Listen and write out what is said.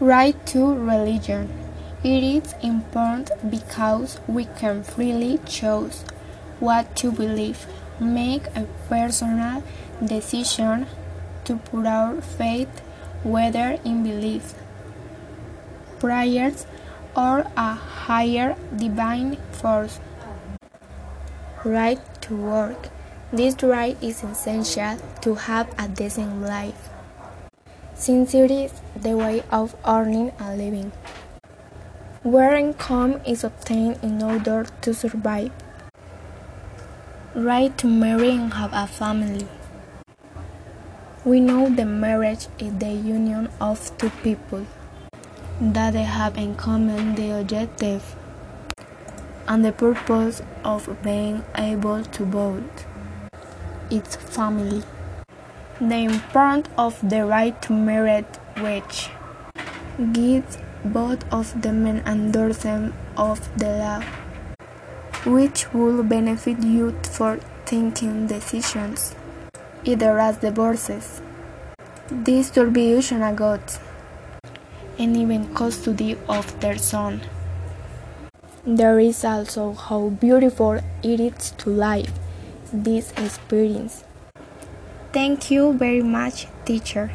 Right to religion. It is important because we can freely choose what to believe, make a personal decision to put our faith whether in belief, prayers, or a higher divine force. Right to work. This right is essential to have a decent life, since it is the way of earning a living, where income is obtained in order to survive. Right to marry and have a family. We know that marriage is the union of two people that they have in common the objective and the purpose of being able to vote its family. The importance of the right to marriage, which gives both of the men endorsement of the law, which will benefit youth for taking decisions, either as divorces, distribution of goods, and even custody of their son. There is also how beautiful it is to live this experience. Thank you very much, teacher.